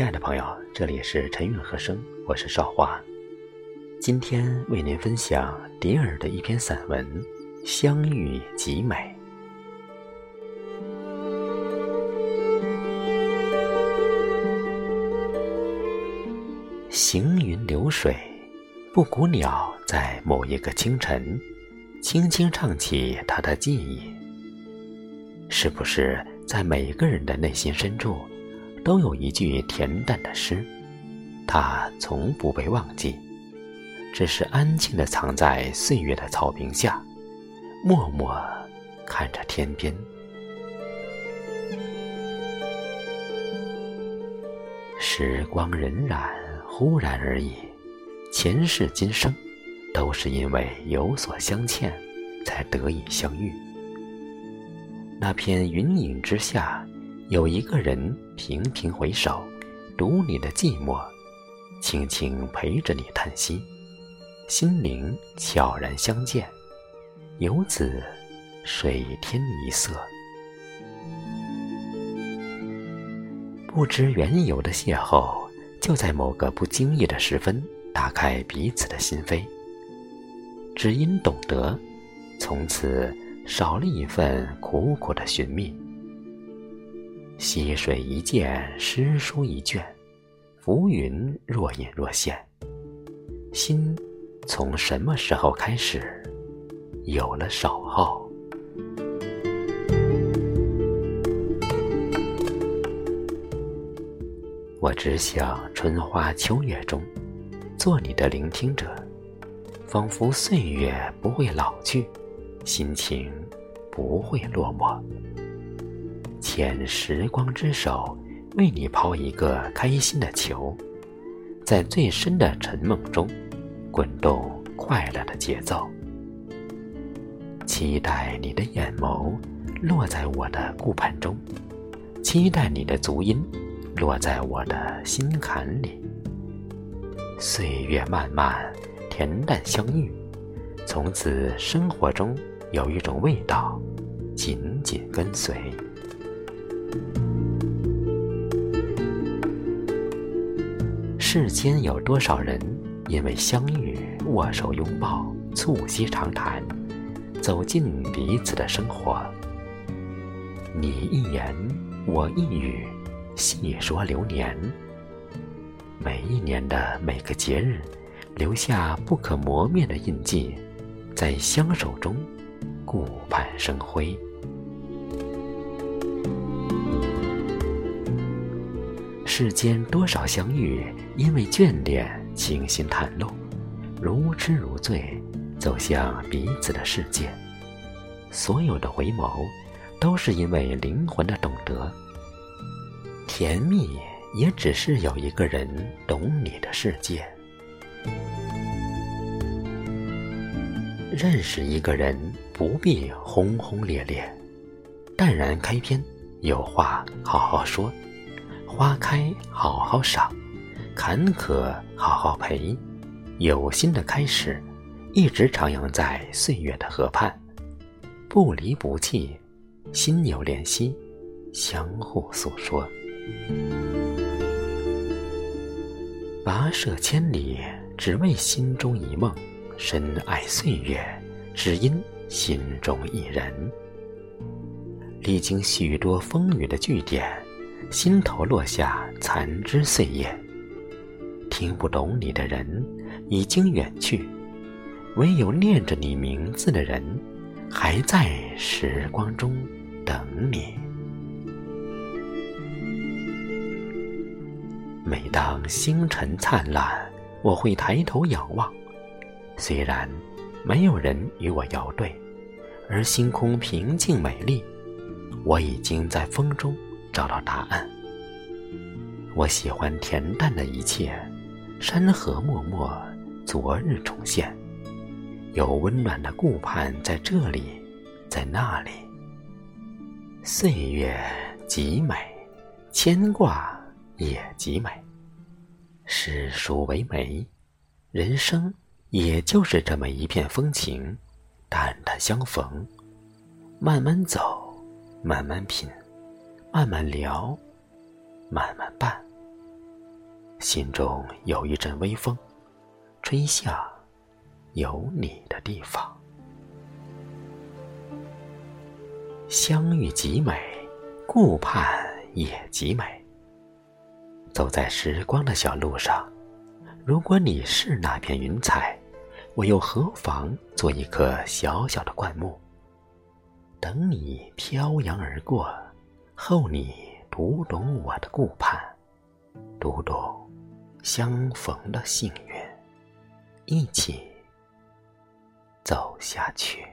亲爱的朋友，这里是陈韵和声，我是少华。今天为您分享迪尔的一篇散文《相遇极美》。行云流水，布谷鸟在某一个清晨，轻轻唱起它的记忆。是不是在每个人的内心深处？都有一句恬淡的诗，它从不被忘记，只是安静地藏在岁月的草坪下，默默看着天边。时光荏苒，忽然而已，前世今生，都是因为有所相欠，才得以相遇。那片云影之下。有一个人频频回首，读你的寂寞，轻轻陪着你叹息，心灵悄然相见，由此水天一色。不知缘由的邂逅，就在某个不经意的时分，打开彼此的心扉。只因懂得，从此少了一份苦苦的寻觅。溪水一见，诗书一卷，浮云若隐若现。心从什么时候开始有了守候？我只想春花秋月中，做你的聆听者，仿佛岁月不会老去，心情不会落寞。牵时光之手，为你抛一个开心的球，在最深的沉梦中，滚动快乐的节奏。期待你的眼眸落在我的顾盼中，期待你的足音落在我的心坎里。岁月漫漫，恬淡相遇，从此生活中有一种味道，紧紧跟随。世间有多少人因为相遇握手拥抱促膝长谈，走进彼此的生活。你一言我一语，细说流年。每一年的每个节日，留下不可磨灭的印记，在相守中顾盼生辉。世间多少相遇，因为眷恋，倾心袒露，如痴如醉，走向彼此的世界。所有的回眸，都是因为灵魂的懂得。甜蜜也只是有一个人懂你的世界。认识一个人不必轰轰烈烈，淡然开篇，有话好好说。花开好好赏，坎坷好好陪，有心的开始，一直徜徉在岁月的河畔，不离不弃，心有怜惜，相互诉说。跋涉千里，只为心中一梦；深爱岁月，只因心中一人。历经许多风雨的句点。心头落下残枝碎叶，听不懂你的人已经远去，唯有念着你名字的人，还在时光中等你。每当星辰灿烂，我会抬头仰望，虽然没有人与我遥对，而星空平静美丽，我已经在风中。找到答案。我喜欢恬淡的一切，山河脉脉，昨日重现，有温暖的顾盼在这里，在那里。岁月极美，牵挂也极美。世俗为美，人生也就是这么一片风情，淡淡相逢，慢慢走，慢慢品。慢慢聊，慢慢办，心中有一阵微风，吹向有你的地方。相遇极美，顾盼也极美。走在时光的小路上，如果你是那片云彩，我又何妨做一棵小小的灌木，等你飘扬而过，后你读懂我的顾盼，读懂相逢的幸运，一起走下去。